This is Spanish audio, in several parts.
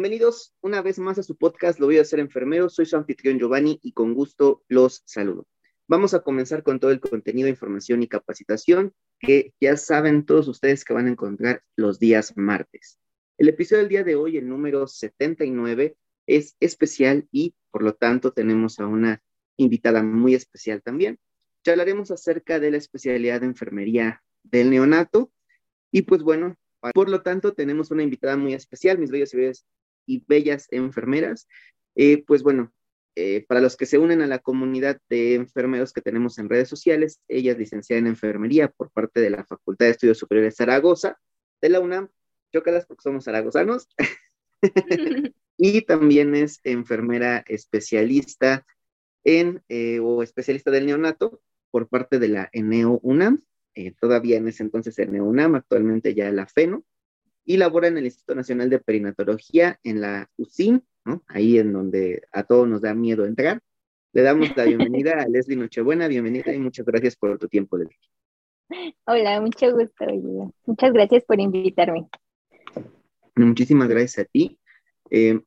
Bienvenidos una vez más a su podcast Lo voy a hacer enfermero. Soy su anfitrión Giovanni y con gusto los saludo. Vamos a comenzar con todo el contenido, información y capacitación que ya saben todos ustedes que van a encontrar los días martes. El episodio del día de hoy, el número 79, es especial y por lo tanto tenemos a una invitada muy especial también. Ya hablaremos acerca de la especialidad de enfermería del neonato y pues bueno, por lo tanto tenemos una invitada muy especial, mis bellos y bellas, enfermeras. Eh, pues bueno, eh, para los que se unen a la comunidad de enfermeros que tenemos en redes sociales, ella es licenciada en enfermería por parte de la Facultad de Estudios Superiores Zaragoza de la UNAM. Chócalas porque somos zaragozanos. y también es enfermera especialista en eh, o especialista del neonato por parte de la ENEO UNAM, eh, todavía en ese entonces ENEO UNAM, actualmente ya la FENO, y labora en el Instituto Nacional de Perinatología en la UCIN, ¿no? ahí en donde a todos nos da miedo entrar. Le damos la bienvenida a Leslie Nochebuena, bienvenida y muchas gracias por tu tiempo, Leslie. Hola, mucho gusto. Muchas gracias por invitarme. Muchísimas gracias a ti. Eh,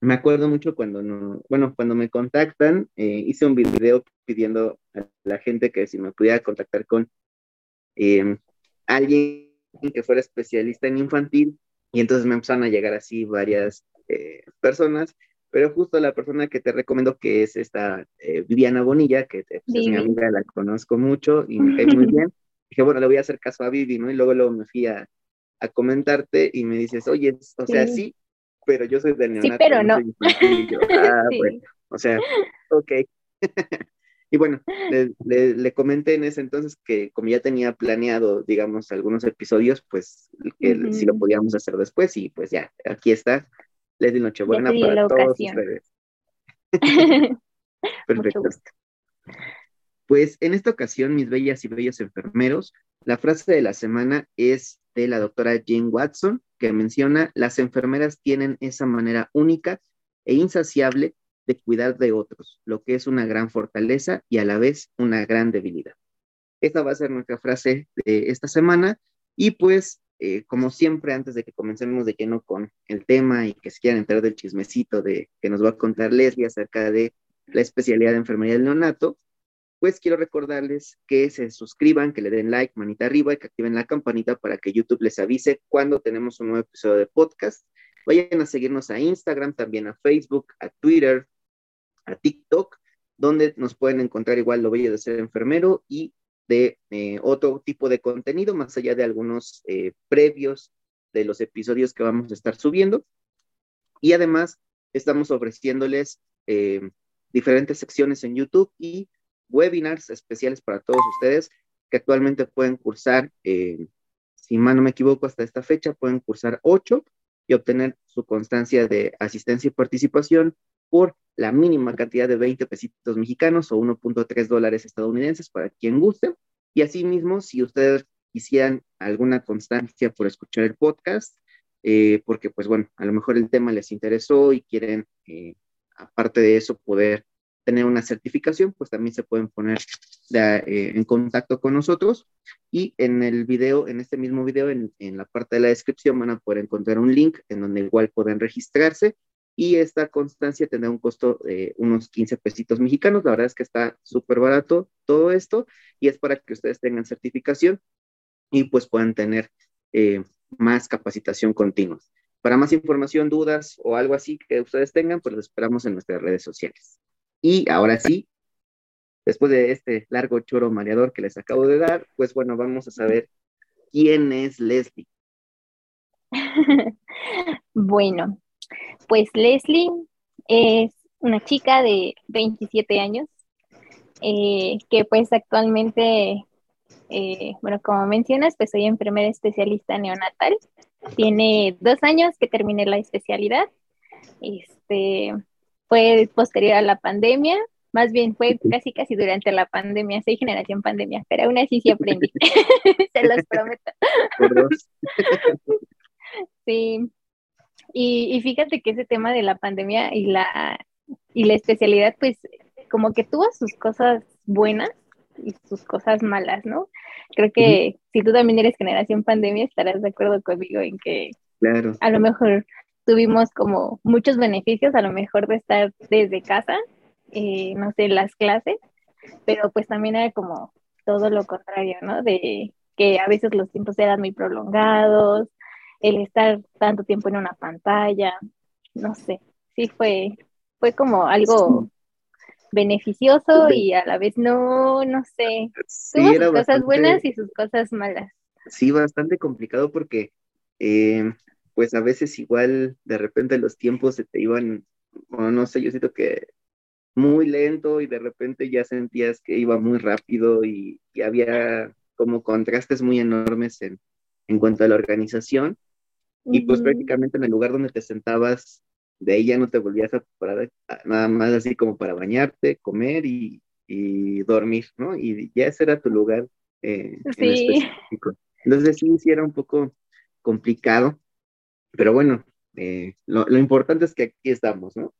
me acuerdo mucho cuando no, bueno, cuando me contactan, eh, hice un video pidiendo a la gente que si me pudiera contactar con em, alguien que fuera especialista en infantil, y entonces me empezaron a llegar así varias eh, personas, pero justo la persona que te recomiendo que es esta eh, Viviana Bonilla, que es mi amiga, la conozco mucho y me cae muy bien, dije, bueno, le voy a hacer caso a Vivi, ¿no? Y luego, luego me fui a, a comentarte y me dices, oye, o sea, sí, pero yo soy del neonato. Sí, pero no. ah, bueno, o sea, ok. y bueno, le, le, comenté en ese entonces que como ya tenía planeado, digamos, algunos episodios, pues que si lo podíamos hacer después y pues ya, aquí está. Les di Nochebuena para todos ustedes. Perfecto. Pues en esta ocasión, mis bellas y bellos enfermeros, la frase de la semana es de la doctora Jane Watson, que menciona, las enfermeras tienen esa manera única e insaciable de cuidar de otros, lo que es una gran fortaleza y a la vez una gran debilidad. Esta va a ser nuestra frase de esta semana y pues, eh, como siempre, antes de que comencemos de lleno con el tema y que se quieran entrar del chismecito de que nos va a contar Leslie acerca de la especialidad de enfermería del neonato, pues quiero recordarles que se suscriban, que le den like, manita arriba y que activen la campanita para que YouTube les avise cuando tenemos un nuevo episodio de podcast. Vayan a seguirnos a Instagram, también a Facebook, a Twitter, a TikTok, donde nos pueden encontrar igual lo bello de ser enfermero y de eh, otro tipo de contenido, más allá de algunos eh, previos de los episodios que vamos a estar subiendo. Y además, estamos ofreciéndoles eh, diferentes secciones en YouTube y webinars especiales para todos ustedes que actualmente pueden cursar, si mal no me equivoco, hasta esta fecha pueden cursar ocho y obtener su constancia de asistencia y participación por la mínima cantidad de 20 pesitos mexicanos o 1.3 dólares estadounidenses para quien guste. Y asimismo, si ustedes quisieran alguna constancia por escuchar el podcast, eh, porque pues bueno, a lo mejor el tema les interesó y quieren, eh, aparte de eso, poder tener una certificación, pues también se pueden poner eh, en contacto con nosotros. Y en el video, en este mismo video, en, la parte de la descripción van a poder encontrar un link en donde igual pueden registrarse y esta constancia tendrá un costo de unos 15 pesitos mexicanos. La verdad es que está súper barato todo esto y es para que ustedes tengan certificación y pues puedan tener eh, más capacitación continua. Para más información, dudas o algo así que ustedes tengan, pues los esperamos en nuestras redes sociales. Y ahora sí, después de este largo choro mareador que les acabo de dar, pues bueno, vamos a saber quién es Leslie. bueno, pues Leslie es una chica de 27 años eh, que pues actualmente, eh, bueno, como mencionas, pues soy enfermera especialista neonatal. Tiene dos años que terminé la especialidad. Este, fue posterior a la pandemia, más bien fue casi casi durante la pandemia, soy generación pandemia, pero aún así sí aprendí, se los prometo. sí, y, y, fíjate que ese tema de la pandemia y la, y la especialidad, pues como que tuvo sus cosas buenas y sus cosas malas, ¿no? Creo que si tú también eres generación pandemia, estarás de acuerdo conmigo en que claro. a lo mejor tuvimos como muchos beneficios a lo mejor de estar desde casa, eh, no sé, las clases, pero pues también era como todo lo contrario, ¿no? De que a veces los tiempos eran muy prolongados, el estar tanto tiempo en una pantalla, no sé, sí fue, fue como algo beneficioso y a la vez no, no sé, tuvo sus cosas buenas y sus cosas malas. Sí, bastante complicado porque eh, pues a veces igual de repente los tiempos se te iban, no sé, yo siento que muy lento y de repente ya sentías que iba muy rápido y, había como contrastes muy enormes en, en cuanto a la organización. Y pues prácticamente en el lugar donde te sentabas, de ahí ya no te volvías a parar, nada más así como para bañarte, comer y, y dormir, ¿no? Y ya ese era tu lugar eh, sí. específico. Entonces sí, sí era un poco complicado, pero bueno, eh, lo, lo, importante es que aquí estamos, ¿no?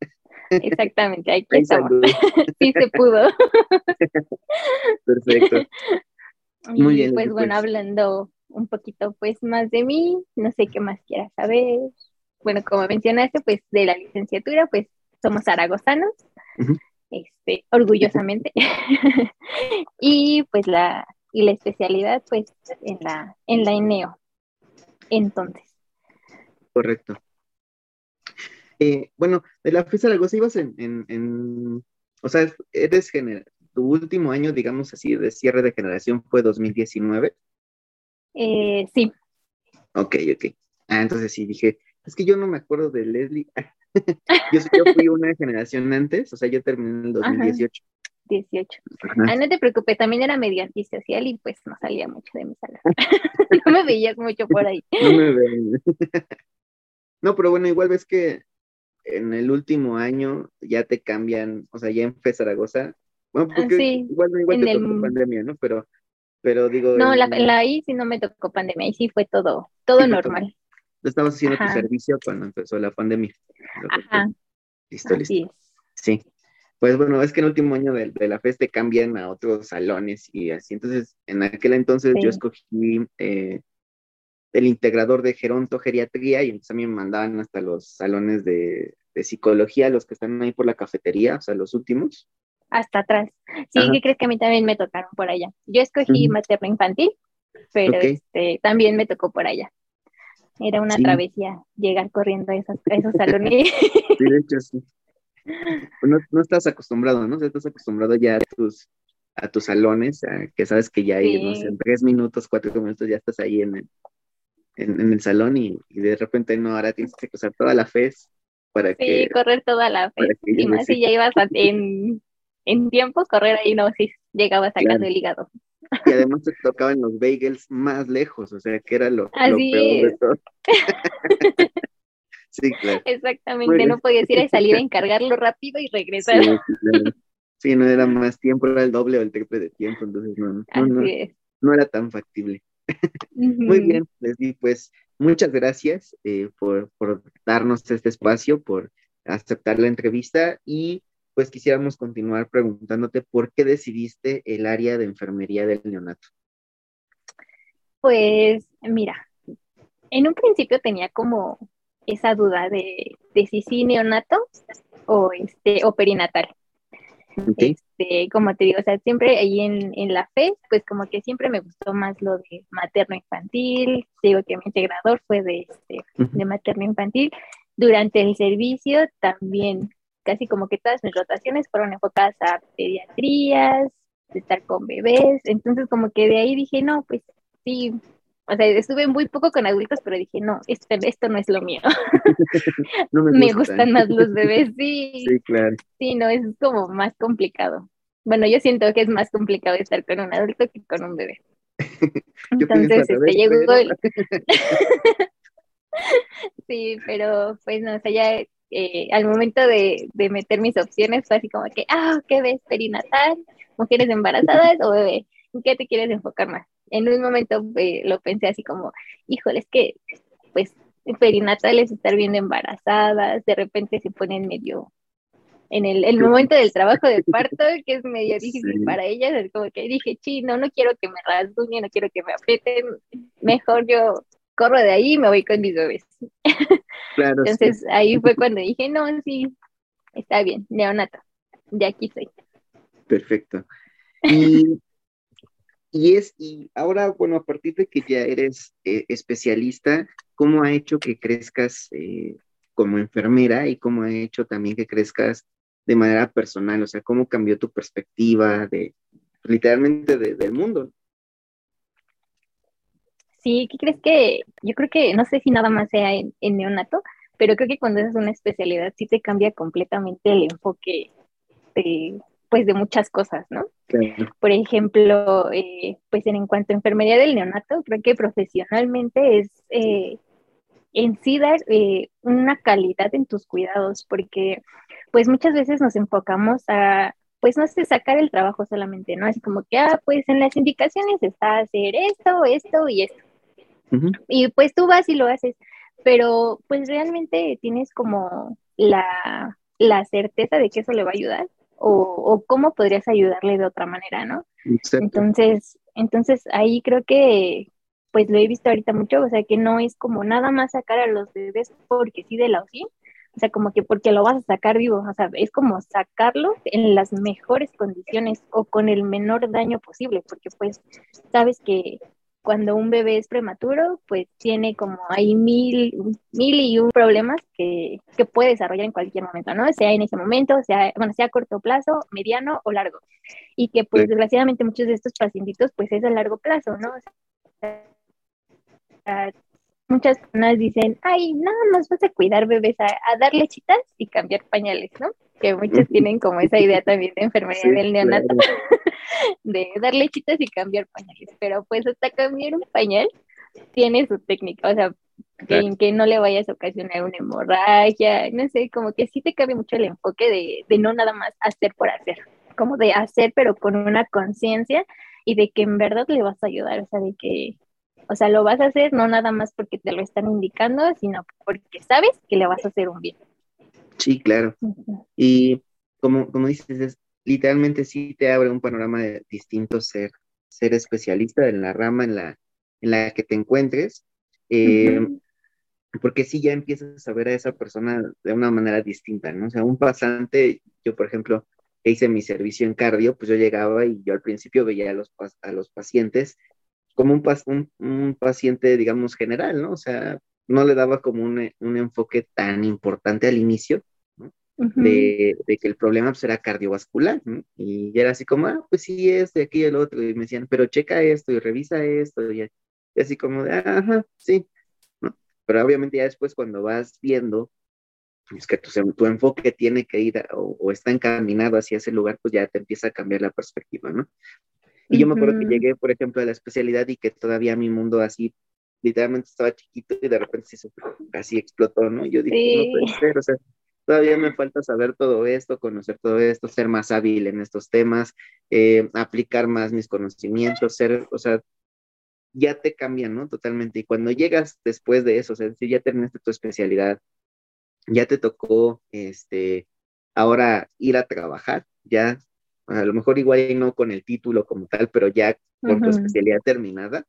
Exactamente, aquí estamos. sí se pudo. Perfecto. Muy bien. Pues bueno, hablando un poquito pues más de mí, no sé qué más quieras saber. Bueno, como mencionaste, pues de la licenciatura, pues somos zaragozanos, este, orgullosamente. y pues la, y la especialidad, pues en la, en la ENEO. Entonces. Correcto. Eh, bueno, de la FES Zaragoza ibas en, en, o sea, eres general, tu último año, digamos así, de cierre de generación fue 2019. Eh, sí. Ok, ok. Ah, entonces sí, dije, es que yo no me acuerdo de Leslie. yo, yo fui una generación antes, o sea, yo terminé en el 2018. 18. Ah, no te preocupes, también era medio antisocial y pues no salía mucho de mi sala. no me veías mucho por ahí. No me veías. no, pero bueno, igual ves que en el último año ya te cambian, o sea, ya en FE Zaragoza, bueno, ah, porque igual, igual te tocó pandemia, ¿no? Pero, pero digo... No, la, la, ahí sí no me tocó pandemia, ahí sí fue todo, todo normal. Tú estabas haciendo tu servicio cuando empezó la pandemia. Ajá. Listo, listo. Sí. Pues bueno, es que en el último año de, la FES te cambian a otros salones y así. Entonces, en aquel entonces yo escogí eh, el integrador de gerontogeriatría y entonces a mí me mandaban hasta los salones de, psicología, los que están ahí por la cafetería, o sea, los últimos. Hasta atrás. Sí, ¿qué crees que a mí también me tocaron por allá? Yo escogí materno infantil, pero este, también me tocó por allá. Era una travesía llegar corriendo a, esos salones. Sí, de hecho, sí. Pues no, estás acostumbrado, ¿no? Estás acostumbrado ya a tus, a tus salones, que sabes que ya hay, no sé, en tres minutos, cuatro minutos ya estás ahí en el, en, el salón y, de repente no, ahora tienes que cruzar toda la FES para que... Sí, correr toda la FES. Y más si ya ibas en, en tiempo, correr ahí no, si llegabas sacando el hígado. Y además te tocaban los bagels más lejos, o sea, que era lo, peor de todo. sí, claro. Exactamente, no podías ir a salir a encargarlo rápido y regresar. Sí, no era más tiempo, era el doble o el triple de tiempo, entonces no, no, no, no era tan factible. Muy bien, Leslie, pues muchas gracias eh, por, darnos este espacio, por aceptar la entrevista y pues quisiéramos continuar preguntándote por qué decidiste el área de enfermería del neonato. Pues mira, en un principio tenía como esa duda de, de si sí neonato o, este, o perinatal. Este, como te digo, o sea, siempre ahí en, en, la fe, pues como que siempre me gustó más lo de materno infantil, digo que mi integrador fue de, este, de materno infantil. Durante el servicio también, casi como que todas mis rotaciones fueron enfocadas a pediatrías, de estar con bebés, entonces como que de ahí dije, no, pues sí, o sea, estuve muy poco con adultos, pero dije, no, esto, esto no es lo mío. me, gustan más los bebés, sí. Sí, claro. Sí, no, es como más complicado. Bueno, yo siento que es más complicado estar con un adulto que con un bebé. Entonces, este, llegó sí, pero pues no, o sea, ya eh, al momento de, de, meter mis opciones fue así como que, ah, ¿qué ves? Perinatal, mujeres embarazadas o bebé. ¿En qué te quieres enfocar más? en un momento eh, lo pensé así como, híjole, es que pues perinatales estar bien embarazadas, de repente se ponen medio en el, el momento del trabajo de parto, que es medio difícil para ellas, es como que dije, chino, no quiero que me rasguñen, no quiero que me aprieten, mejor yo corro de ahí y me voy con mis bebés. Claro, Entonces ahí fue cuando dije, no, sí, está bien, neonato, de aquí soy. Perfecto. Y, y es, y ahora, bueno, a partir de que ya eres eh, especialista, ¿cómo ha hecho que crezcas eh, como enfermera y cómo ha hecho también que crezcas de manera personal? O sea, ¿cómo cambió tu perspectiva de literalmente del mundo? Sí, ¿qué crees que? Yo creo que, no sé si nada más sea en, neonato, pero creo que cuando haces una especialidad sí te cambia completamente el enfoque de, pues de muchas cosas, ¿no? Por ejemplo, eh, pues en, cuanto a enfermería del neonato, creo que profesionalmente es eh, en sí dar eh, una calidad en tus cuidados, porque pues muchas veces nos enfocamos a, pues no sé, sacar el trabajo solamente, ¿no? Así como que, ah, pues en las indicaciones está hacer esto, esto y esto. Y pues tú vas y lo haces, pero pues realmente tienes como la, certeza de que eso le va a ayudar o, cómo podrías ayudarle de otra manera, ¿no? Entonces, entonces ahí creo que pues lo he visto ahorita mucho, o sea que no es como nada más sacar a los bebés porque sí de la OSI, o sea, como que porque lo vas a sacar vivo, o sea, es como sacarlo en las mejores condiciones o con el menor daño posible, porque pues sabes que cuando un bebé es prematuro, pues tiene como hay mil, mil y un problemas que, que, puede desarrollar en cualquier momento, ¿no? Sea en ese momento, sea, bueno, sea a corto plazo, mediano o largo. Y que pues desgraciadamente muchos de estos pacientitos pues es a largo plazo, ¿no? Muchas personas dicen, ay, nada más vas a cuidar bebés, a, a dar lechitas y cambiar pañales, ¿no? Que muchos tienen como esa idea también de enfermedad del neonato, de dar lechitas y cambiar pañales, pero pues hasta cambiar un pañal tiene su técnica, o sea, que, que, no le vayas a ocasionar una hemorragia, no sé, como que sí te cambia mucho el enfoque de, de no nada más hacer por hacer, como de hacer pero con una conciencia y de que en verdad le vas a ayudar, o sea, de que o sea, lo vas a hacer no nada más porque te lo están indicando, sino porque sabes que le vas a hacer un bien. Sí, claro. Y como, como dices, es, literalmente sí te abre un panorama distinto ser, ser especialista en la rama en la, en la que te encuentres, eh, porque sí ya empiezas a ver a esa persona de una manera distinta, ¿no? O sea, un pasante, yo por ejemplo, hice mi servicio en cardio, pues yo llegaba y yo al principio veía a los, a los pacientes como un, un, paciente, digamos, general, ¿no? O sea, no le daba como un, enfoque tan importante al inicio, ¿no? de, que el problema pues, era cardiovascular, ¿no? Y era así como, ah, pues sí, este, aquí y el otro, y me decían, pero checa esto y revisa esto, y, así como de, ajá, sí, ¿no? Pero obviamente ya después cuando vas viendo pues, que tu, tu, enfoque tiene que ir o, o, está encaminado hacia ese lugar, pues ya te empieza a cambiar la perspectiva, ¿no? Y yo me acuerdo que llegué, por ejemplo, a la especialidad y que todavía mi mundo así, literalmente estaba chiquito y de repente se así explotó, ¿no? yo dije, no puede ser, o sea, todavía me falta saber todo esto, conocer todo esto, ser más hábil en estos temas, eh, aplicar más mis conocimientos, ser, o sea, ya te cambian, ¿no? Totalmente. Y cuando llegas después de eso, o sea, si ya terminaste tu especialidad, ya te tocó, este, ahora ir a trabajar, ya a lo mejor igual no con el título como tal, pero ya con tu especialidad terminada,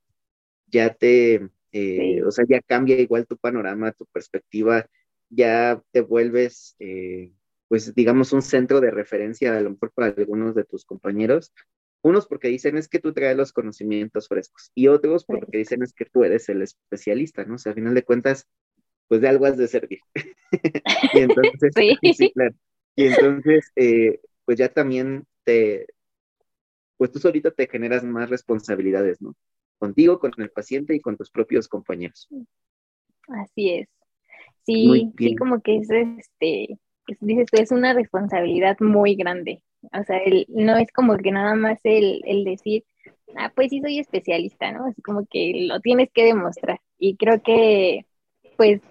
ya te, eh, o sea, ya cambia igual tu panorama, tu perspectiva, ya te vuelves, eh, pues digamos, un centro de referencia a lo mejor para algunos de tus compañeros. Unos porque dicen es que tú traes los conocimientos frescos y otros porque dicen es que tú eres el especialista, ¿no? O sea, al final de cuentas, pues de algo has de servir. y entonces, sí. claro. Y entonces, eh, pues ya también pues tú solito te generas más responsabilidades, ¿no? Contigo, con el paciente y con tus propios compañeros. Así es. Sí, sí, como que es este, dices es una responsabilidad muy grande. O sea, el, no es como que nada más el, el decir, ah, pues sí soy especialista, ¿no? Es como que lo tienes que demostrar. Y creo que, pues,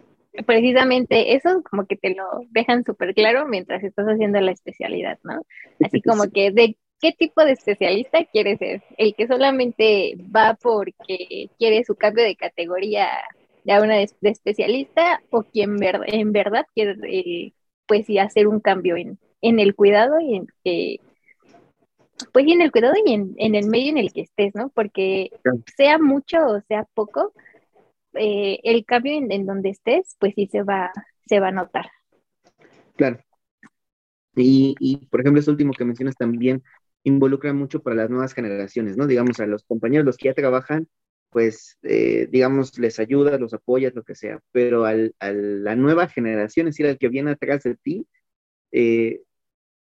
precisamente eso como que te lo dejan súper claro mientras estás haciendo la especialidad, ¿no? Así como que de qué tipo de especialista quieres ser, el que solamente va porque quiere su cambio de categoría a una de, especialista o quien en verdad quiere eh, pues sí hacer un cambio en, en el cuidado y en pues y en el cuidado y en, en, el medio en el que estés, ¿no? Porque sea mucho o sea poco, eh, el cambio en, donde estés, pues sí se va, se va a notar. Claro. Y, y, por ejemplo, este último que mencionas también involucra mucho para las nuevas generaciones, ¿no? Digamos, a los compañeros, los que ya trabajan, pues, eh, digamos, les ayudas, los apoyas, lo que sea, pero al, a la nueva generación, es decir, al que viene atrás de ti, eh,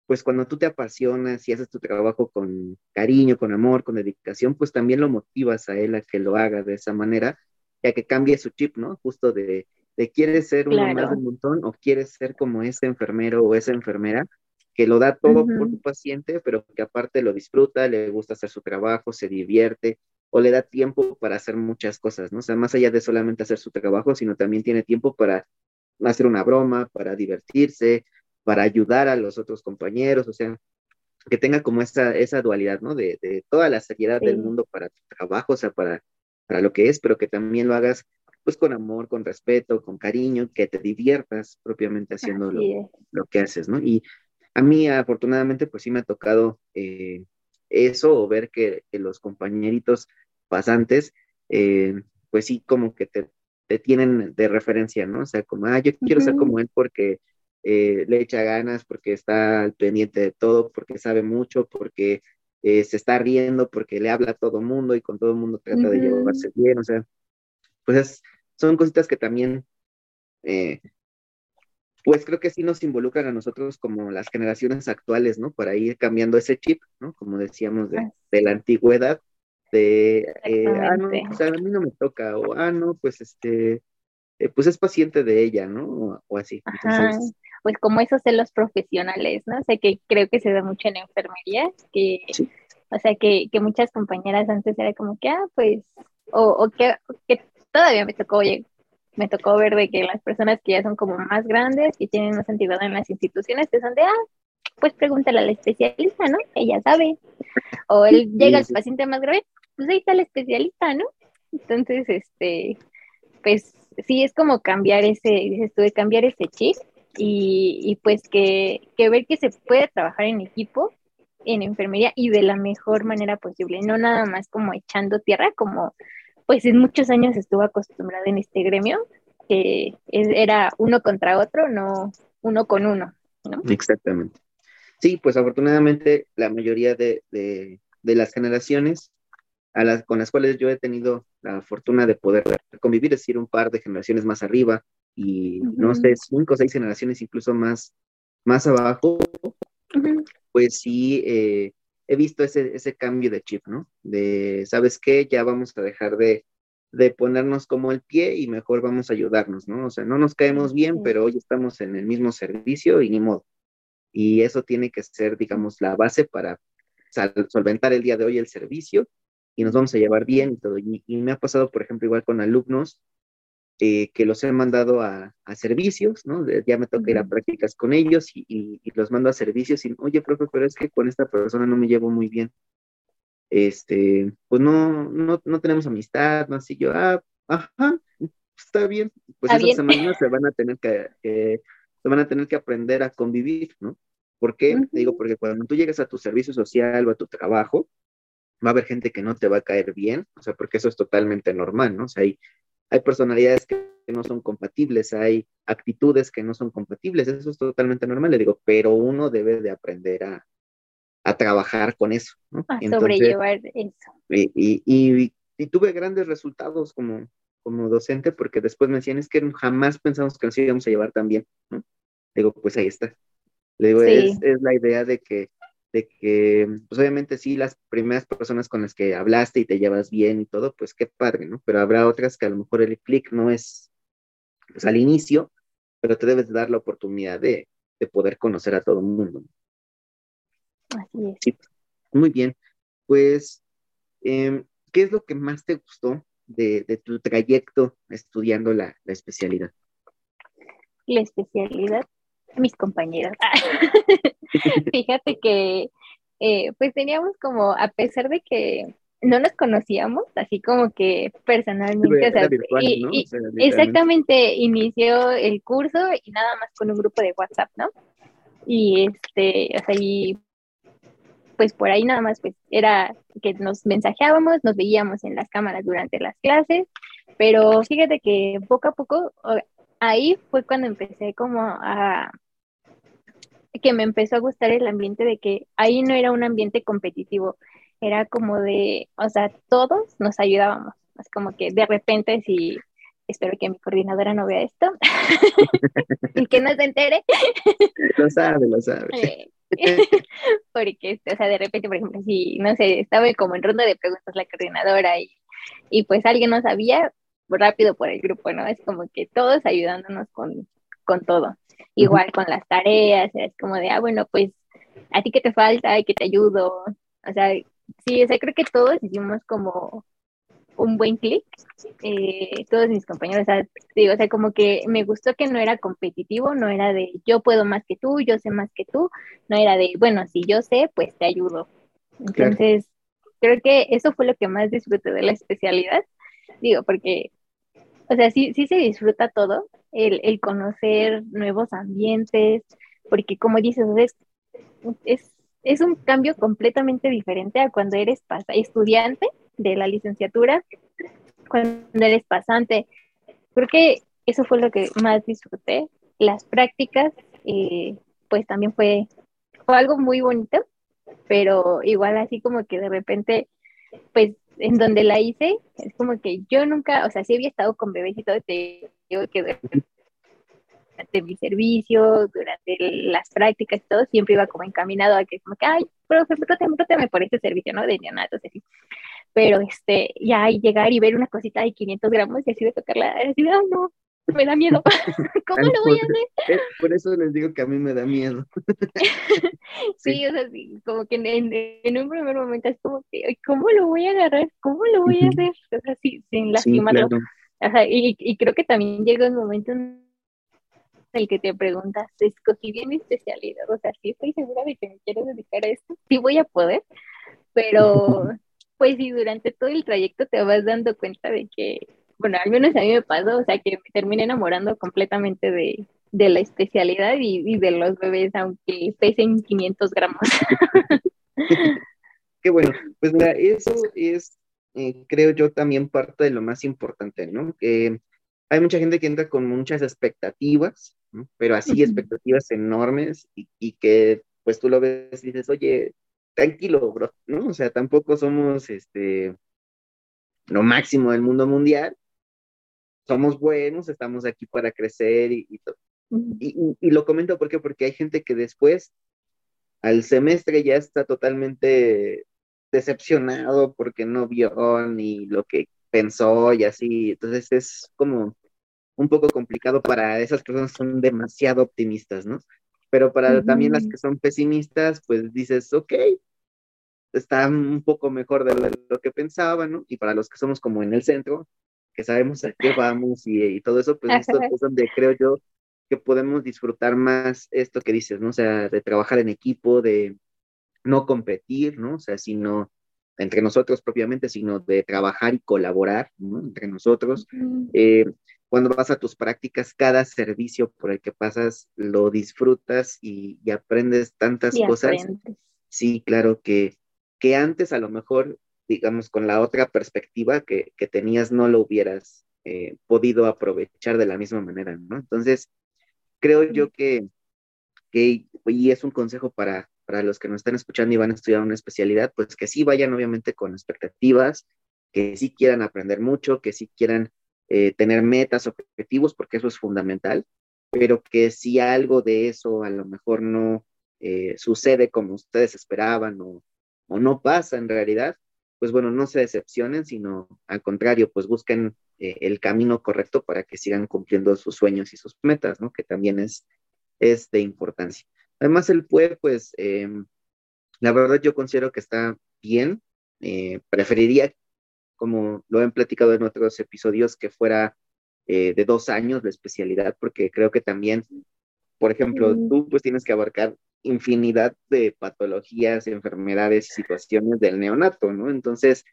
pues cuando tú te apasionas y haces tu trabajo con cariño, con amor, con dedicación, pues también lo motivas a él a que lo haga de esa manera y a que cambie su chip, ¿no? Justo de, de quieres ser uno más un montón o quieres ser como ese enfermero o esa enfermera que lo da todo por tu paciente, pero que aparte lo disfruta, le gusta hacer su trabajo, se divierte o le da tiempo para hacer muchas cosas, ¿no? O sea, más allá de solamente hacer su trabajo, sino también tiene tiempo para hacer una broma, para divertirse, para ayudar a los otros compañeros, o sea, que tenga como esa, esa dualidad, ¿no? De, de toda la seriedad del mundo para tu trabajo, o sea, para, para lo que es, pero que también lo hagas pues con amor, con respeto, con cariño, que te diviertas propiamente haciendo lo, lo, que haces, ¿no? Y a mí afortunadamente pues sí me ha tocado eh, eso o ver que, los compañeritos pasantes eh, pues sí como que te, te, tienen de referencia, ¿no? O sea, como, ah, yo quiero ser como él porque eh, le echa ganas, porque está al pendiente de todo, porque sabe mucho, porque eh, se está riendo, porque le habla a todo mundo y con todo el mundo trata de llevarse bien, o sea, pues son cositas que también, eh, pues creo que sí nos involucran a nosotros como las generaciones actuales, ¿no? Para ir cambiando ese chip, ¿no? Como decíamos, de, de la antigüedad, de, ah, no, o sea, a mí no me toca, o, ah, no, pues este, pues es paciente de ella, ¿no? O, así. Entonces, pues como esos celos profesionales, ¿no? O sea, que creo que se da mucho en enfermería, que, o sea, que, que, muchas compañeras antes era como que, ah, pues, o, o que, que, todavía me tocó, oye, me tocó ver de que las personas que ya son como más grandes, y tienen más antigüedad en las instituciones, que son de, ah, pues pregúntale al especialista, ¿no? Ella sabe. O él llega al paciente más grave, pues ahí está el especialista, ¿no? Entonces, este, pues sí es como cambiar ese, dices tú, de cambiar ese chip y, pues que, ver que se puede trabajar en equipo en enfermería y de la mejor manera posible, no nada más como echando tierra, como pues en muchos años estuvo acostumbrada en este gremio, que era uno contra otro, no uno con uno, ¿no? Exactamente. Sí, pues afortunadamente la mayoría de, las generaciones a las, con las cuales yo he tenido la fortuna de poder convivir, es decir, un par de generaciones más arriba, y no sé, cinco o seis generaciones incluso más, más abajo, pues sí eh, he visto ese, ese cambio de chip, ¿no? De, ¿sabes qué? Ya vamos a dejar de, de ponernos como el pie y mejor vamos a ayudarnos, ¿no? O sea, no nos caemos bien, pero hoy estamos en el mismo servicio y ni modo. Y eso tiene que ser, digamos, la base para solventar el día de hoy el servicio y nos vamos a llevar bien y todo. y, me ha pasado, por ejemplo, igual con alumnos eh, que los he mandado a, servicios, ¿no? Ya me toca ir a prácticas con ellos y, los mando a servicios y, oye, profe, pero es que con esta persona no me llevo muy bien. Este, pues no, no, no tenemos amistad, ¿no? Así yo, ah, ajá, está bien. Pues esas semanas se van a tener que, se van a tener que aprender a convivir, ¿no? ¿Por qué? Digo, porque cuando tú llegas a tu servicio social o a tu trabajo, va a haber gente que no te va a caer bien, o sea, porque eso es totalmente normal, ¿no? O sea, hay hay personalidades que no son compatibles, hay actitudes que no son compatibles, eso es totalmente normal, le digo, pero uno debe de aprender a, trabajar con eso, ¿no? A sobrellevar eso. Y, y, tuve grandes resultados como, como docente porque después me decían, es que jamás pensamos que nos íbamos a llevar tan bien, ¿no? digo, pues ahí está. Le digo, es, es la idea de que de que, pues obviamente sí, las primeras personas con las que hablaste y te llevas bien y todo, pues qué padre, ¿no? Pero habrá otras que a lo mejor el clic no es pues, al inicio, pero te debes dar la oportunidad de, poder conocer a todo el mundo. Así es. Sí, muy bien. Pues, em, ¿qué es lo que más te gustó de, tu trayecto estudiando la, la especialidad? La especialidad, mis compañeras. Fíjate que eh, pues teníamos como, a pesar de que no nos conocíamos, así como que personalmente, exactamente, inició el curso y nada más con un grupo de WhatsApp, ¿no? Y este, o sea, y pues por ahí nada más pues era que nos mensajeábamos, nos veíamos en las cámaras durante las clases, Pero fíjate que poco a poco, ahí fue cuando empecé como a que me empezó a gustar el ambiente de que ahí no era un ambiente competitivo, era como de, o sea, todos nos ayudábamos. Es como que de repente si espero que mi coordinadora no vea esto y que no se entere. lo sabe, lo sabe. Eh, porque, o sea, de repente, por ejemplo, si, no sé, estaba como en ronda de preguntas la coordinadora y, y pues alguien no sabía, rápido por el grupo, ¿no? Es como que todos ayudándonos con, con todo. Igual con las tareas, es como de, ah, bueno, pues, ¿a ti qué te falta? ¿Qué te ayudo? O sea, sí, o sea, creo que todos hicimos como un buen clic, eh, todos mis compañeros, o sea, digo, o sea, como que me gustó que no era competitivo, no era de yo puedo más que tú, yo sé más que tú, no era de, bueno, si yo sé, pues te ayudo. Entonces, creo que eso fue lo que más disfruté de la especialidad, digo, porque, o sea, sí, sí se disfruta todo, el, el conocer nuevos ambientes, porque como dices, es, es, es un cambio completamente diferente a cuando eres estudiante de la licenciatura cuando eres pasante. Creo que eso fue lo que más disfruté. Las prácticas, eh, pues también fue, fue algo muy bonito, pero igual así como que de repente, pues en donde la hice, es como que yo nunca, o sea, sí había estado con bebés y todo, te digo que durante mi servicio, durante las prácticas y todo, siempre iba como encaminado a que como que, ay, profe, me por este servicio, ¿no? De neonatos, así pero este, ya llegar y ver una cosita de 500 gramos y así de tocarla, así de, no, me da miedo. ¿Cómo lo voy a hacer? Por eso les digo que a mí me da miedo. sí, o sea, sí, como que en, un primer momento es como que, ¿cómo lo voy a agarrar? ¿Cómo lo voy a hacer? O sea, sí, sin lastimarlo. o sea, y, y, creo que también llega un momento en el que te preguntas, escogí bien mi especialidad, o sea, sí estoy segura de que me quiero dedicar a esto, sí voy a poder, pero pues sí, durante todo el trayecto te vas dando cuenta de que, bueno, al menos a mí me pasó, o sea, que me terminé enamorando completamente de, la especialidad y, de los bebés, aunque pesen 500 gramos. Qué bueno, pues mira, eso es, eh, creo yo, también parte de lo más importante, ¿no? Que hay mucha gente que entra con muchas expectativas, pero así expectativas enormes y, y, que pues tú lo ves y dices, oye, tranquilo, bro, ¿no? O sea, tampoco somos este lo máximo del mundo mundial. Somos buenos, estamos aquí para crecer y, y, y, lo comento porque porque hay gente que después al semestre ya está totalmente decepcionado porque no vio ni lo que pensó y así. Entonces es como un poco complicado para esas personas que son demasiado optimistas, ¿no? Pero para también las que son pesimistas, pues dices, ok, está un poco mejor de lo que pensaba, ¿no? Y para los que somos como en el centro, que sabemos a qué vamos y, todo eso, pues esto es donde creo yo que podemos disfrutar más esto que dices, ¿no? O sea, de trabajar en equipo, de no competir, ¿no? O sea, sino entre nosotros propiamente, sino de trabajar y colaborar, ¿no? Entre nosotros. Eh, cuando vas a tus prácticas, cada servicio por el que pasas lo disfrutas y, aprendes tantas cosas. Sí, claro que que antes a lo mejor, digamos, con la otra perspectiva que, tenías, no lo hubieras eh, podido aprovechar de la misma manera, ¿no? Entonces, creo yo que, que y es un consejo para, para los que nos están escuchando y van a estudiar una especialidad, pues que sí vayan obviamente con expectativas, que sí quieran aprender mucho, que sí quieran eh, tener metas, objetivos, porque eso es fundamental, pero que si algo de eso a lo mejor no eh, sucede como ustedes esperaban o, o no pasa en realidad, pues bueno, no se decepcionen, sino al contrario, pues busquen eh, el camino correcto para que sigan cumpliendo sus sueños y sus metas, ¿no? Que también es, es de importancia. Además, el PUE, pues, em, la verdad yo considero que está bien. Eh, preferiría, como lo han platicado en otros episodios, que fuera eh, de dos años la especialidad, porque creo que también, por ejemplo, tú pues tienes que abarcar infinidad de patologías, enfermedades y situaciones del neonato, ¿no? Entonces,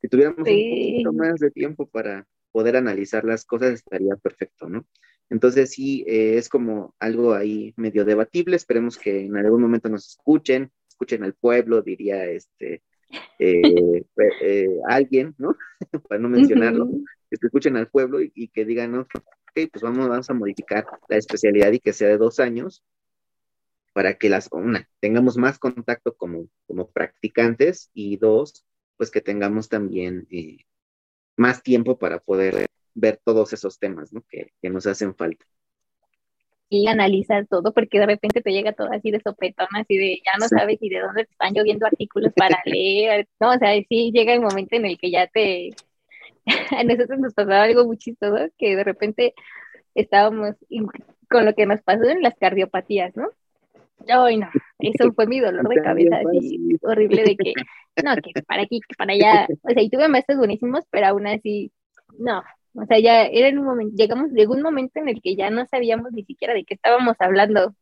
si tuviéramos un poquito más de tiempo para poder analizar las cosas, estaría perfecto, ¿no? Entonces, sí, eh, es como algo ahí medio debatible. Esperemos que en algún momento nos escuchen, escuchen al pueblo, diría este eh, eh, alguien, ¿no? para no mencionarlo. que escuchen al pueblo y, que digan, ok, pues vamos, vamos a modificar la especialidad y que sea de dos años para que las, una, tengamos más contacto como, como practicantes y dos, pues que tengamos también eh, más tiempo para poder ver todos esos temas ¿no? que, que nos hacen falta y analizar todo, porque de repente te llega todo así de sopetón, así de ya no sabes ni de dónde te están lloviendo artículos para leer, no, o sea, sí llega el momento en el que ya te, a nosotros nos pasaba algo muy chistoso, que de repente estábamos con lo que nos pasó en las cardiopatías, ¿no? Ay, no, eso fue mi dolor de cabeza así horrible de que, no, que para aquí, que para allá, o sea, y tuve maestros buenísimos, pero aún así, no, o sea, ya era en un momento, llegamos, llegó un momento en el que ya no sabíamos ni siquiera de qué estábamos hablando.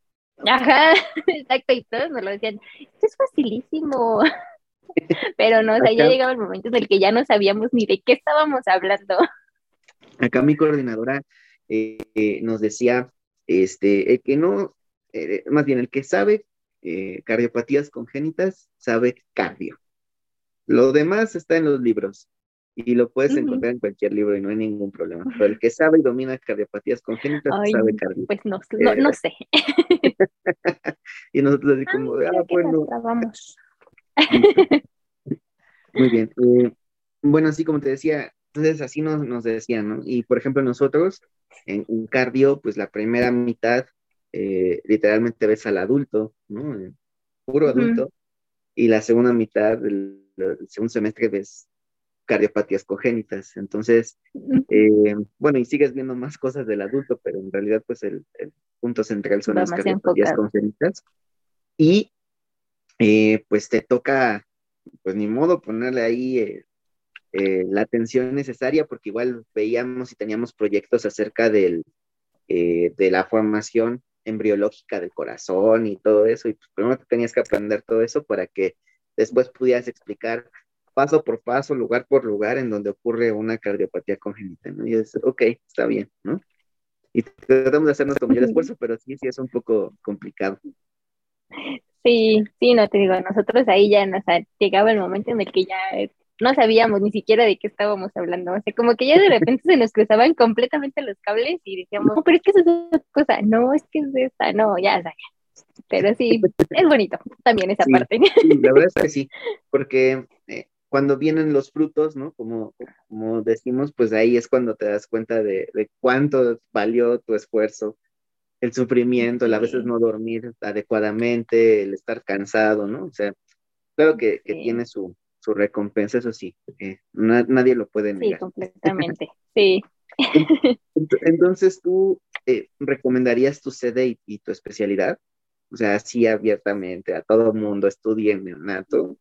Ajá, exacto, y todos nos lo decían, esto es facilísimo. Pero no, o sea, ya llegaba el momento en el que ya no sabíamos ni de qué estábamos hablando. Acá mi coordinadora eh, eh, nos decía, este, el que no, eh, más bien el que sabe cardiopatías congénitas, sabe cardio. Lo demás está en los libros y lo puedes encontrar en cualquier libro y no hay ningún problema. Pero el que sabe y domina cardiopatías congénitas sabe cardio. Pues no, no, no sé. y nosotros así como, ah, bueno. Vamos. Muy bien. Eh, bueno, así como te decía, entonces así nos, nos decían, ¿no? Y por ejemplo, nosotros en, un cardio, pues la primera mitad eh, literalmente ves al adulto, ¿no? puro adulto. Y la segunda mitad del, del segundo semestre ves cardiopatías congénitas. Entonces, eh, bueno, y sigues viendo más cosas del adulto, pero en realidad, pues el, punto central son las cardiopatías congénitas. Y eh, pues te toca, pues ni modo, ponerle ahí eh, la atención necesaria, porque igual veíamos y teníamos proyectos acerca del, de la formación embriológica del corazón y todo eso, y pues primero tenías que aprender todo eso para que después pudieras explicar paso por paso, lugar por lugar, en donde ocurre una cardiopatía congénita, ¿no? Y es, ok, está bien, ¿no? Y tratamos de hacer nuestro mayor esfuerzo, pero sí, sí es un poco complicado. Sí, sí, no te digo, nosotros ahí ya nos llegaba el momento en el que ya no sabíamos ni siquiera de qué estábamos hablando, o sea, como que ya de repente se nos cruzaban completamente los cables y decíamos, no, pero es que es otra cosa, no, es que es esta, no, ya, ya. Pero sí, es bonito también esa parte. Sí, la verdad es que sí, porque eh, cuando vienen los frutos, ¿no? Como, como decimos, pues ahí es cuando te das cuenta de, cuánto valió tu esfuerzo, el sufrimiento, el a veces no dormir adecuadamente, el estar cansado, ¿no? O sea, claro que, tiene su, recompensa, eso sí, eh, nadie lo puede negar. Sí, completamente, sí. Entonces, ¿tú eh, recomendarías tu sede y, tu especialidad? O sea, así abiertamente a todo mundo, estudien neonato,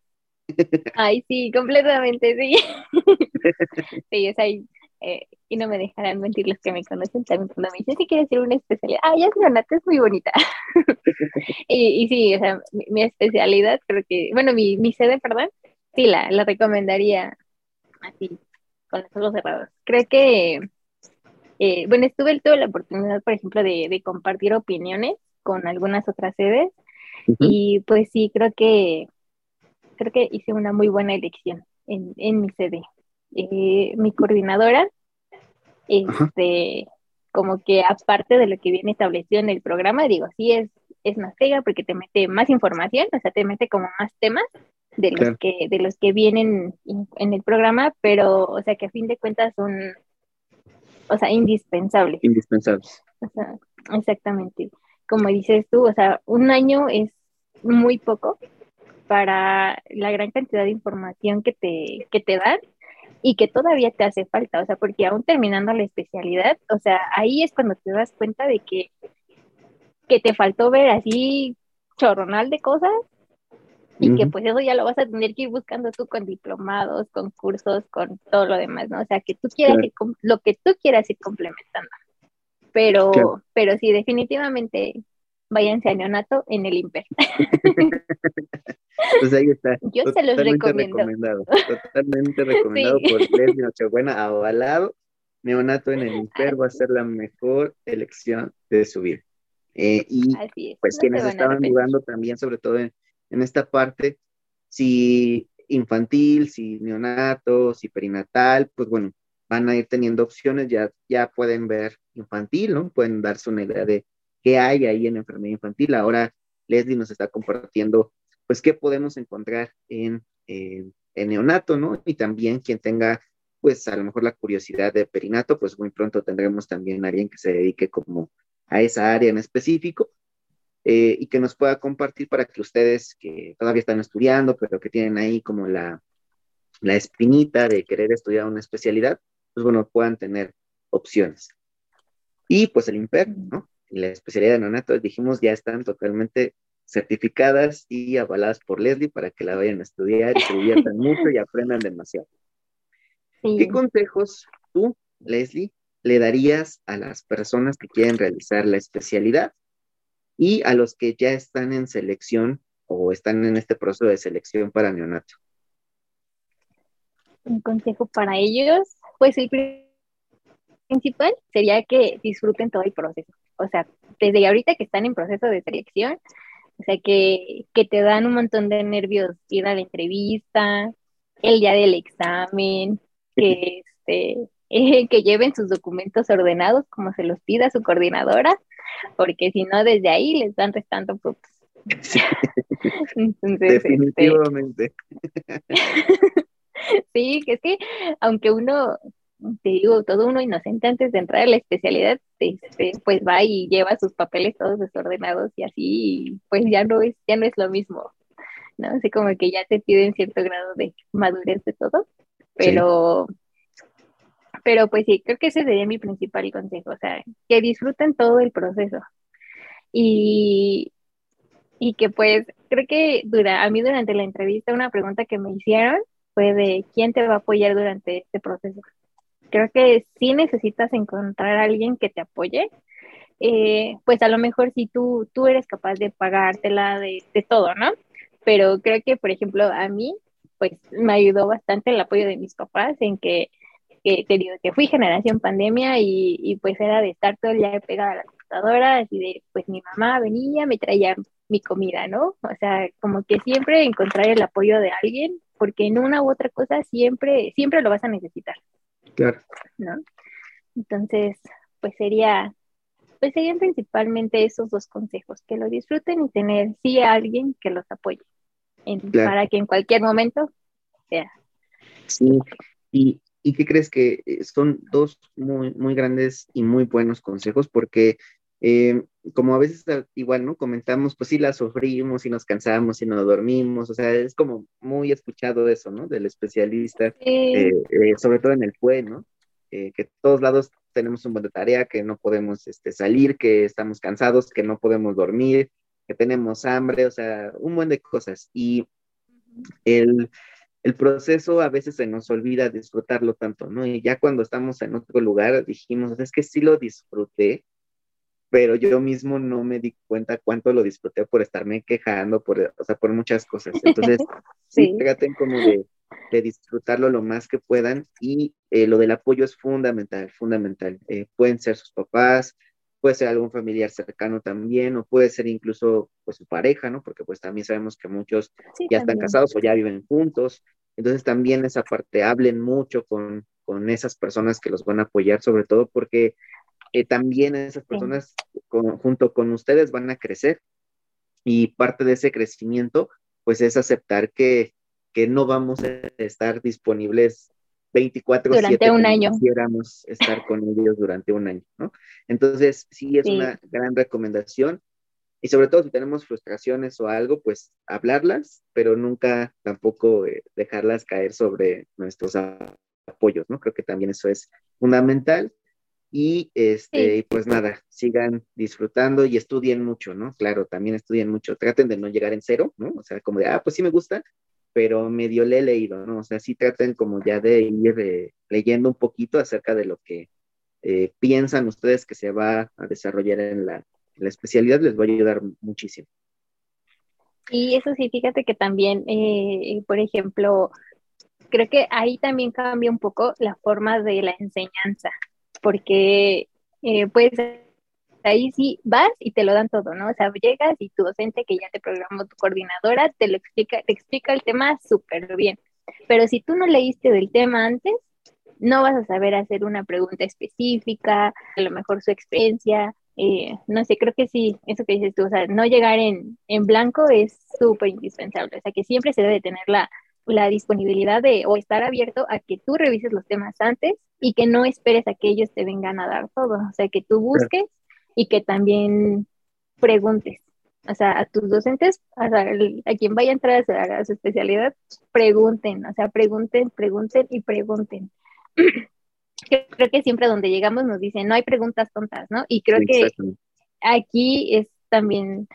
Ay, sí, completamente, sí. sí, es ahí. Eh, y no me dejarán mentir los que me conocen también cuando me dicen si quieres hacer una especialidad. Ah, ya Leonata es muy bonita. y, y, sí, o sea, mi, especialidad, creo que, bueno, mi, mi sede, perdón, sí, la, la recomendaría así, con los ojos cerrados. Creo que, eh, bueno, estuve tuve la oportunidad, por ejemplo, de, de compartir opiniones con algunas otras sedes. Y pues sí, creo que creo que hice una muy buena elección en, en mi sede. Eh, mi coordinadora, este, como que aparte de lo que viene establecido en el programa, digo, sí es, es más pega porque te mete más información, o sea, te mete como más temas de los que, de los que vienen en el programa, pero, o sea, que a fin de cuentas son, o sea, indispensables. Indispensables. O sea, exactamente. Como dices tú, o sea, un año es muy poco para la gran cantidad de información que te, que te dan y que todavía te hace falta, o sea, porque aún terminando la especialidad, o sea, ahí es cuando te das cuenta de que, que te faltó ver así chorronal de cosas y que pues eso ya lo vas a tener que ir buscando tú con diplomados, con cursos, con todo lo demás, ¿no? O sea, que tú quieras ir, lo que tú quieras ir complementando. Pero, pero sí, definitivamente váyanse a neonato en el Imper. pues ahí está. Yo se los recomiendo. Recomendado, totalmente recomendado por Leslie Nochebuena, avalado. Neonato en el Imper va a ser la mejor elección de su vida. Eh, y pues quienes estaban dudando también, sobre todo en, esta parte, si infantil, si neonato, si perinatal, pues bueno, van a ir teniendo opciones, ya, ya pueden ver infantil, ¿no? Pueden darse una idea de qué hay ahí en enfermedad infantil. Ahora Leslie nos está compartiendo, pues, qué podemos encontrar en, en, neonato, ¿no? Y también quien tenga, pues, a lo mejor la curiosidad de perinato, pues muy pronto tendremos también a alguien que se dedique como a esa área en específico. Eh, y que nos pueda compartir para que ustedes que todavía están estudiando, pero que tienen ahí como la, la espinita de querer estudiar una especialidad, pues bueno, puedan tener opciones. Y pues el IMPER, ¿no? Y la especialidad de neonato, dijimos, ya están totalmente certificadas y avaladas por Leslie para que la vayan a estudiar y se diviertan mucho y aprendan demasiado. ¿Qué consejos tú, Leslie, le darías a las personas que quieren realizar la especialidad y a los que ya están en selección o están en este proceso de selección para neonato? Un consejo para ellos, pues el principal sería que disfruten todo el proceso. O sea, desde ahorita que están en proceso de selección, o sea, que, te dan un montón de nervios ir a la entrevista, el día del examen, que, este, que lleven sus documentos ordenados como se los pida su coordinadora, porque si no, desde ahí les dan restando puntos. Este, Definitivamente. sí, que es que aunque uno te digo, todo uno inocente antes de entrar a la especialidad, este, pues va y lleva sus papeles todos desordenados y así, pues ya no es, ya no es lo mismo, ¿no? Así como que ya te piden cierto grado de madurez de todo, pero, pero pues sí, creo que ese sería mi principal consejo, o sea, que disfruten todo el proceso y, y que pues, creo que dura, a mí durante la entrevista una pregunta que me hicieron fue de quién te va a apoyar durante este proceso creo que sí necesitas encontrar a alguien que te apoye. Eh, pues a lo mejor si tú, tú eres capaz de pagártela de, de todo, ¿no? Pero creo que, por ejemplo, a mí, pues me ayudó bastante el apoyo de mis papás en que, que te digo, que fui generación pandemia y, y, pues era de estar todo el día pegada a la computadora, así de, pues mi mamá venía, me traía mi comida, ¿no? O sea, como que siempre encontrar el apoyo de alguien, porque en una u otra cosa siempre, siempre lo vas a necesitar. Claro. ¿No? Entonces, pues sería, pues serían principalmente esos dos consejos, que lo disfruten y tener sí a alguien que los apoye, para que en cualquier momento sea. Sí, y, y ¿qué crees que eh, son dos muy, muy grandes y muy buenos consejos? Porque eh, como a veces igual, ¿no? Comentamos, pues sí la sufrimos y nos cansamos y no dormimos, o sea, es como muy escuchado eso, ¿no? Del especialista, eh, eh, sobre todo en el PUE, ¿no? que todos lados tenemos un buen de tarea, que no podemos este, salir, que estamos cansados, que no podemos dormir, que tenemos hambre, o sea, un buen de cosas. Y el, el proceso a veces se nos olvida disfrutarlo tanto, ¿no? Y ya cuando estamos en otro lugar dijimos, es que sí lo disfruté, pero yo mismo no me di cuenta cuánto lo disfruté por estarme quejando, por, o sea, por muchas cosas. Entonces, sí, traten como de, de, disfrutarlo lo más que puedan y eh, lo del apoyo es fundamental, fundamental. Eh, pueden ser sus papás, puede ser algún familiar cercano también, o puede ser incluso pues su pareja, ¿no? Porque pues también sabemos que muchos ya están casados o ya viven juntos. Entonces también esa parte, hablen mucho con, con esas personas que los van a apoyar, sobre todo porque eh, también esas personas junto con ustedes van a crecer y parte de ese crecimiento pues es aceptar que, que no vamos a estar disponibles 24 durante un año. Quisiéramos estar con ellos durante un año, ¿no? Entonces, sí es una gran recomendación y sobre todo si tenemos frustraciones o algo, pues hablarlas, pero nunca tampoco eh, dejarlas caer sobre nuestros apoyos, ¿no? Creo que también eso es fundamental y este, pues nada, sigan disfrutando y estudien mucho, ¿no? Claro, también estudien mucho. Traten de no llegar en cero, ¿no? O sea, como de, ah, pues sí me gusta, pero medio le he leído, ¿no? O sea, sí traten como ya de ir eh, leyendo un poquito acerca de lo que eh, piensan ustedes que se va a desarrollar en la, especialidad, les va a ayudar muchísimo. Y eso sí, fíjate que también, eh, por ejemplo, creo que ahí también cambia un poco la forma de la enseñanza porque eh, pues ahí sí vas y te lo dan todo, ¿no? O sea, llegas y tu docente que ya te programó tu coordinadora te lo explica, te explica el tema súper bien. Pero si tú no leíste del tema antes, no vas a saber hacer una pregunta específica, a lo mejor su experiencia, eh, no sé, creo que sí, eso que dices tú, o sea, no llegar en, en blanco es súper indispensable, o sea, que siempre se debe tener la, la disponibilidad de o estar abierto a que tú revises los temas antes y que no esperes a que ellos te vengan a dar todo, o sea, que tú busques y que también preguntes, o sea, a tus docentes, a, quien vaya a entrar a, su especialidad, pregunten, o sea, pregunten, pregunten y pregunten. creo que siempre donde llegamos nos dicen, no hay preguntas tontas, ¿no? Y creo que aquí es también,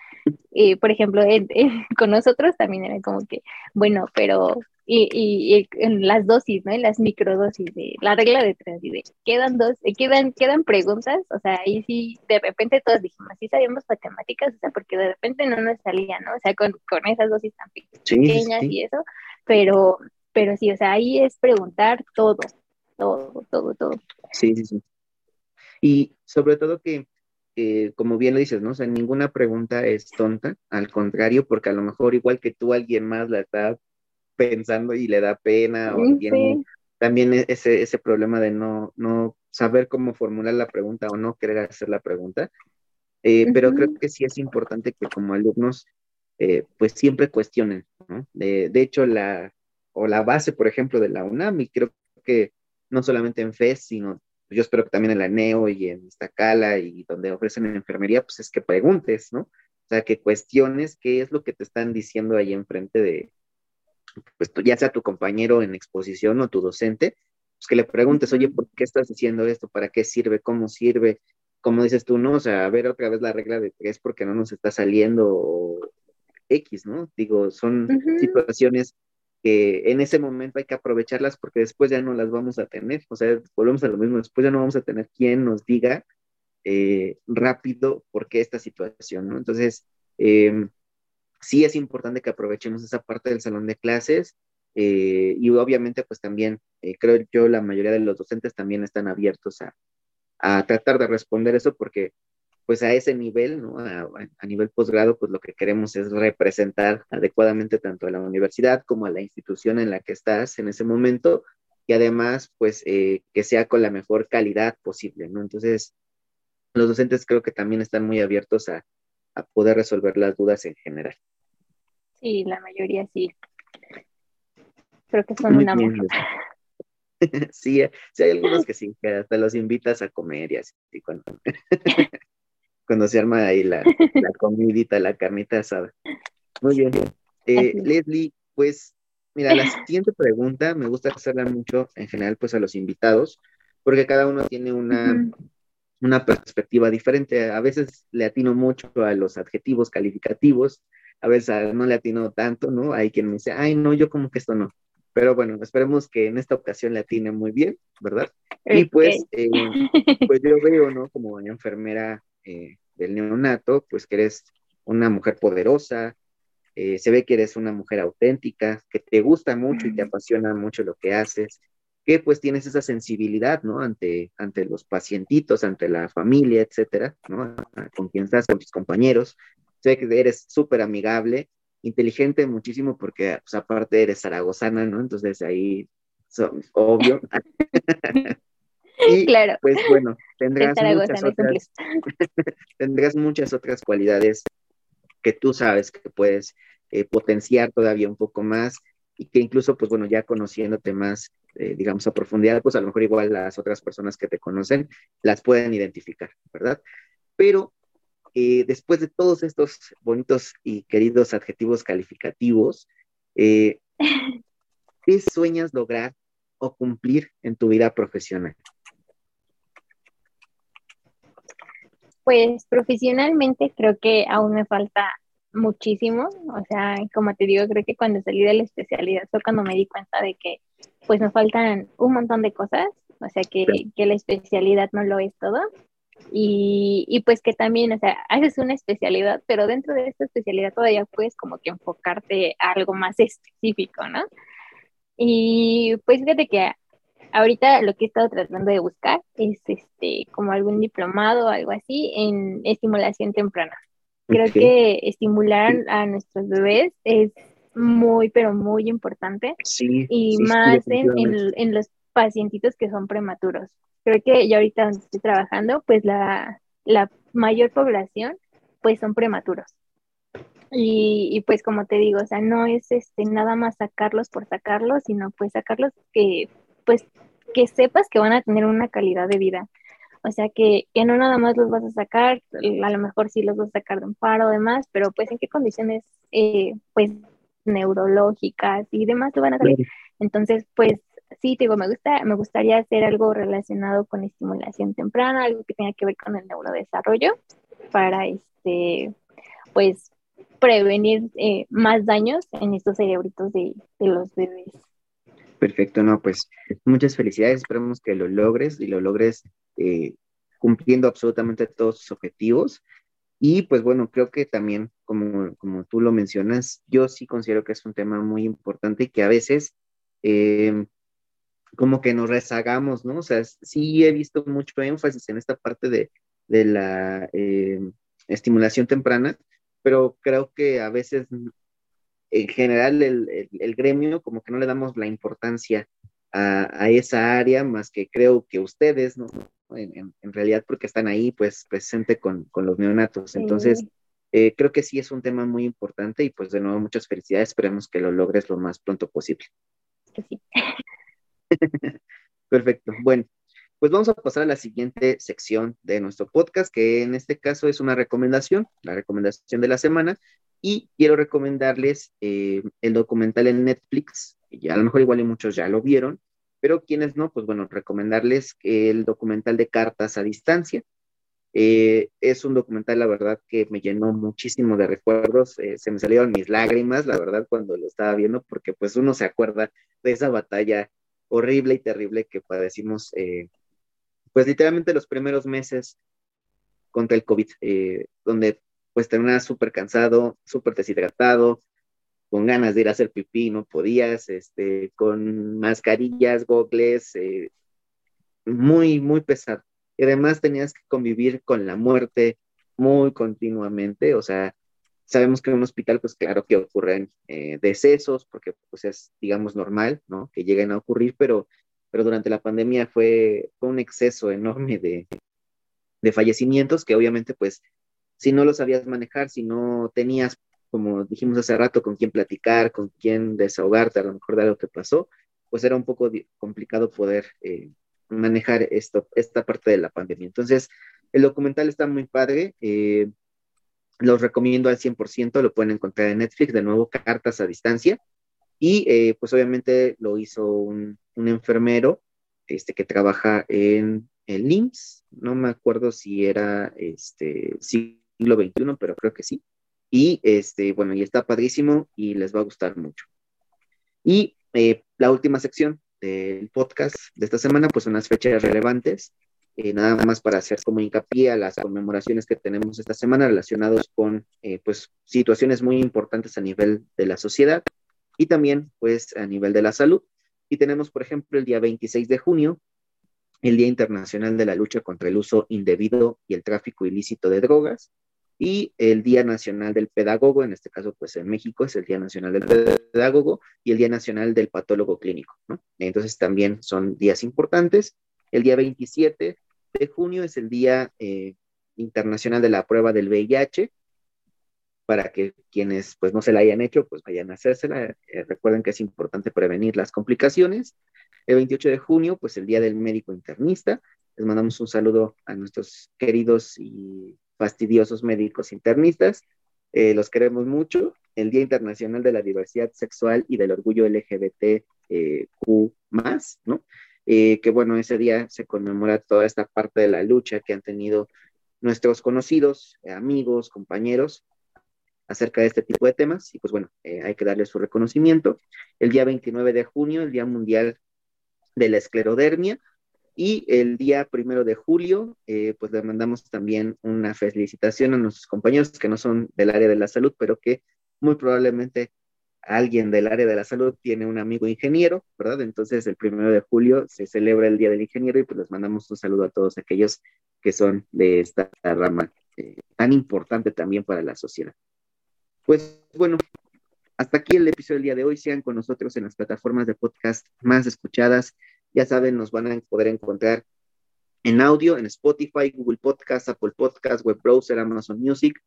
eh, por ejemplo, con nosotros también era como que, bueno, pero y, y, en las dosis, ¿no? En las microdosis de la regla de tres, y de quedan dos, eh, quedan, quedan preguntas, o sea, ahí sí, de repente todos dijimos, sí sabíamos matemáticas, o sea, porque de repente no nos salía, ¿no? O sea, con, con esas dosis tan pequeñas y eso, pero, pero sí, o sea, ahí es preguntar todo, todo, todo, todo. Sí, sí, sí. Y sobre todo que eh, como bien lo dices, ¿no? O sea, ninguna pregunta es tonta, al contrario, porque a lo mejor igual que tú, alguien más la está pensando y le da pena, o tiene también e-, ese, ese problema de no, no saber cómo formular la pregunta o no querer hacer la pregunta. Eh, pero creo que sí es importante que como alumnos, eh, pues siempre cuestionen, ¿no? De, de, hecho, la, o la base, por ejemplo, de la UNAM, y creo que no solamente en FES, sino yo espero que también en la NEO y en Iztacala y donde ofrecen enfermería, pues es que preguntes, ¿no? O sea, que cuestiones qué es lo que te están diciendo ahí enfrente de, pues ya sea tu compañero en exposición o tu docente, pues que le preguntes, oye, ¿por qué estás diciendo esto? ¿Para qué sirve? ¿Cómo sirve? Como dices tú, ¿no? O sea, a ver otra vez la regla de tres porque no nos está saliendo X, ¿no? Digo, son situaciones que en ese momento hay que aprovecharlas porque después ya no las vamos a tener. O sea, volvemos a lo mismo, después ya no vamos a tener quien nos diga eh, rápido por qué esta situación, ¿no? Entonces, em, sí es importante que aprovechemos esa parte del salón de clases eh, y obviamente pues también eh, creo yo la mayoría de los docentes también están abiertos a, a tratar de responder eso porque pues a ese nivel, ¿no? A, nivel posgrado, pues lo que queremos es representar adecuadamente tanto a la universidad como a la institución en la que estás en ese momento y además, pues, eh, que sea con la mejor calidad posible, ¿no? Entonces, los docentes creo que también están muy abiertos a, poder resolver las dudas en general. Sí, la mayoría sí. Creo que son una mujer. sí, sí, hay algunos que sí, que hasta los invitas a comer y así. Cuando... cuando se arma ahí la, la comidita, la carnita asada. Muy bien. Eh, Leslie, pues, mira, la siguiente pregunta me gusta hacerla mucho en general, pues, a los invitados, porque cada uno tiene una, una perspectiva diferente. A veces le atino mucho a los adjetivos calificativos, a veces no le atino tanto, ¿no? Hay quien me dice, ay, no, yo como que esto no. Pero bueno, esperemos que en esta ocasión le atine muy bien, ¿verdad? Y pues, eh, pues yo veo, ¿no? Como enfermera eh, del neonato, pues que eres una mujer poderosa, eh, se ve que eres una mujer auténtica, que te gusta mucho y te apasiona mucho lo que haces, que pues tienes esa sensibilidad, ¿no? Ante, ante los pacientitos, ante la familia, etcétera, ¿no? Con quien estás, con tus compañeros. Ve que eres súper amigable, inteligente muchísimo porque, pues, aparte eres zaragozana, ¿no? Entonces ahí, obvio. Y claro. pues bueno, tendrás muchas, otras, tendrás muchas otras cualidades que tú sabes que puedes eh, potenciar todavía un poco más y que incluso, pues bueno, ya conociéndote más, eh, digamos, a profundidad, pues a lo mejor igual las otras personas que te conocen las pueden identificar, ¿verdad? Pero eh, después de todos estos bonitos y queridos adjetivos calificativos, ¿qué sueñas lograr o cumplir en tu vida profesional? Pues profesionalmente creo que aún me falta muchísimo, o sea, como te digo, creo que cuando salí de la especialidad fue cuando me di cuenta de que pues me faltan un montón de cosas, o sea, que, que la especialidad no lo es todo. Y, y, pues que también, o sea, haces una especialidad, pero dentro de esta especialidad todavía puedes como que enfocarte a algo más específico, ¿no? Y pues fíjate que ahorita lo que he estado tratando de buscar es este como algún diplomado o algo así en estimulación temprana. Creo que estimular a nuestros bebés es muy, pero muy importante. Sí, y más en, en, los pacientitos que son prematuros. Creo que ya ahorita donde estoy trabajando, pues la, la mayor población, pues son prematuros. Y, y, pues como te digo, o sea, no es este nada más sacarlos por sacarlos, sino pues sacarlos que pues que sepas que van a tener una calidad de vida. O sea, que, que no nada más los vas a sacar, a lo mejor sí los vas a sacar de un paro o demás, pero pues en qué condiciones eh, pues neurológicas y demás te van a salir. Entonces, pues sí, te digo, me gusta, me gustaría hacer algo relacionado con estimulación temprana, algo que tenga que ver con el neurodesarrollo para este pues prevenir eh, más daños en estos cerebritos de, los bebés. Perfecto, no, pues muchas felicidades, esperemos que lo logres y lo logres eh, cumpliendo absolutamente todos sus objetivos. Y pues bueno, creo que también, como, como tú lo mencionas, yo sí considero que es un tema muy importante y que a veces eh, como que nos rezagamos, ¿no? O sea, sí he visto mucho énfasis en esta parte de, de la estimulación temprana, pero creo que a veces en general el, el, gremio como que no le damos la importancia a, a esa área más que creo que ustedes, ¿no? En, en, realidad porque están ahí pues presente con, con los neonatos. Entonces, eh, creo que sí es un tema muy importante y pues de nuevo muchas felicidades, esperemos que lo logres lo más pronto posible. Sí. Perfecto. Bueno, pues vamos a pasar a la siguiente sección de nuestro podcast, que en este caso es una recomendación, la recomendación de la semana, y quiero recomendarles eh, el documental en Netflix, que a lo mejor igual y muchos ya lo vieron, pero quienes no, pues bueno, recomendarles el documental de Cartas a Distancia. Eh, es un documental, la verdad, que me llenó muchísimo de recuerdos, eh, se me salieron mis lágrimas, la verdad, cuando lo estaba viendo, porque pues uno se acuerda de esa batalla horrible y terrible que padecimos pues literalmente los primeros meses contra el COVID, eh, donde pues terminas súper cansado, súper deshidratado, con ganas de ir a hacer pipí, no podías, este, con mascarillas, gogles, eh, muy, muy pesado. Y además tenías que convivir con la muerte muy continuamente, o sea, sabemos que en un hospital, pues claro que ocurren eh, decesos, porque pues es, digamos, normal, ¿no? Que lleguen a ocurrir, pero pero durante la pandemia fue, un exceso enorme de, fallecimientos que obviamente pues si no lo sabías manejar, si no tenías, como dijimos hace rato, con quién platicar, con quién desahogarte a lo mejor de lo que pasó, pues era un poco complicado poder eh, manejar esto, esta parte de la pandemia. Entonces, el documental está muy padre, eh, los recomiendo al 100%, lo pueden encontrar en Netflix, de nuevo, Cartas a Distancia, y eh, pues obviamente lo hizo un, un, enfermero este, que trabaja en el IMSS, no me acuerdo si era este, siglo XXI, pero creo que sí. Y este, bueno, y está padrísimo y les va a gustar mucho. Y eh, la última sección del podcast de esta semana, pues unas fechas relevantes, eh, nada más para hacer como hincapié a las conmemoraciones que tenemos esta semana relacionados con pues situaciones muy importantes a nivel de la sociedad y también pues a nivel de la salud. Y tenemos, por ejemplo, el día 26 de junio, el Día Internacional de la Lucha contra el Uso Indebido y el Tráfico Ilícito de Drogas, y el Día Nacional del Pedagogo, en este caso, pues en México es el Día Nacional del Pedagogo y el Día Nacional del Patólogo Clínico, ¿no? Entonces también son días importantes. El día 27 de junio es el Día eh, Internacional de la Prueba del VIH, para que quienes pues no se la hayan hecho, pues vayan a hacérsela. Eh, recuerden que es importante prevenir las complicaciones. El 28 de junio, pues el Día del Médico Internista. Les mandamos un saludo a nuestros queridos y fastidiosos médicos internistas. Eh, los queremos mucho. El Día Internacional de la Diversidad Sexual y del Orgullo LGBTQ+, eh, ¿no? Que bueno, ese día se conmemora toda esta parte de la lucha que han tenido nuestros conocidos, amigos, compañeros acerca de este tipo de temas y pues bueno, eh, hay que darle su reconocimiento. El día 29 de junio, el Día Mundial de la Esclerodermia y el día primero de julio, eh, pues le mandamos también una felicitación a nuestros compañeros que no son del área de la salud, pero que muy probablemente alguien del área de la salud tiene un amigo ingeniero, ¿verdad? Entonces el primero de julio se celebra el Día del Ingeniero y pues les mandamos un saludo a todos aquellos que son de esta rama eh, tan importante también para la sociedad. Pues bueno, hasta aquí el episodio del día de hoy. Sean con nosotros en las plataformas de podcast más escuchadas Ya saben, nos van a poder encontrar en audio, en Spotify, Google Podcast, Apple Podcast, Web Browser, Amazon Music,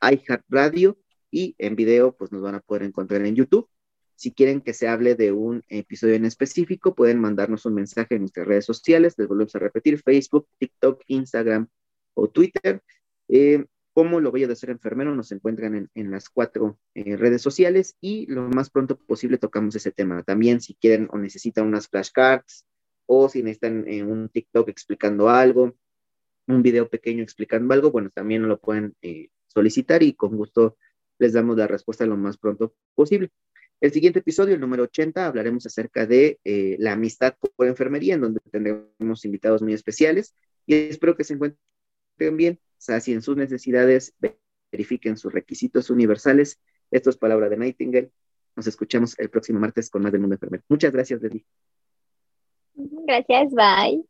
iHeartRadio y en video, pues nos van a poder encontrar en YouTube. Si quieren que se hable de un episodio en específico, pueden mandarnos un mensaje en nuestras redes sociales. Les volvemos a repetir, Facebook, TikTok, Instagram o Twitter. Eh, como lo voy a ser enfermero, nos encuentran en, las cuatro eh, redes sociales y lo más pronto posible tocamos ese tema. También si quieren o necesitan unas flashcards o si necesitan eh, un TikTok explicando algo, un video pequeño explicando algo, bueno, también lo pueden eh, solicitar y con gusto les damos la respuesta lo más pronto posible. El siguiente episodio, el número 80, hablaremos acerca de la amistad por enfermería, en donde tendremos invitados muy especiales y espero que se encuentren bien en sus necesidades, verifiquen sus requisitos universales. Esto es palabra de Nightingale. Nos escuchamos el próximo martes con más del mundo enfermero. Muchas gracias, Leslie. Gracias, bye.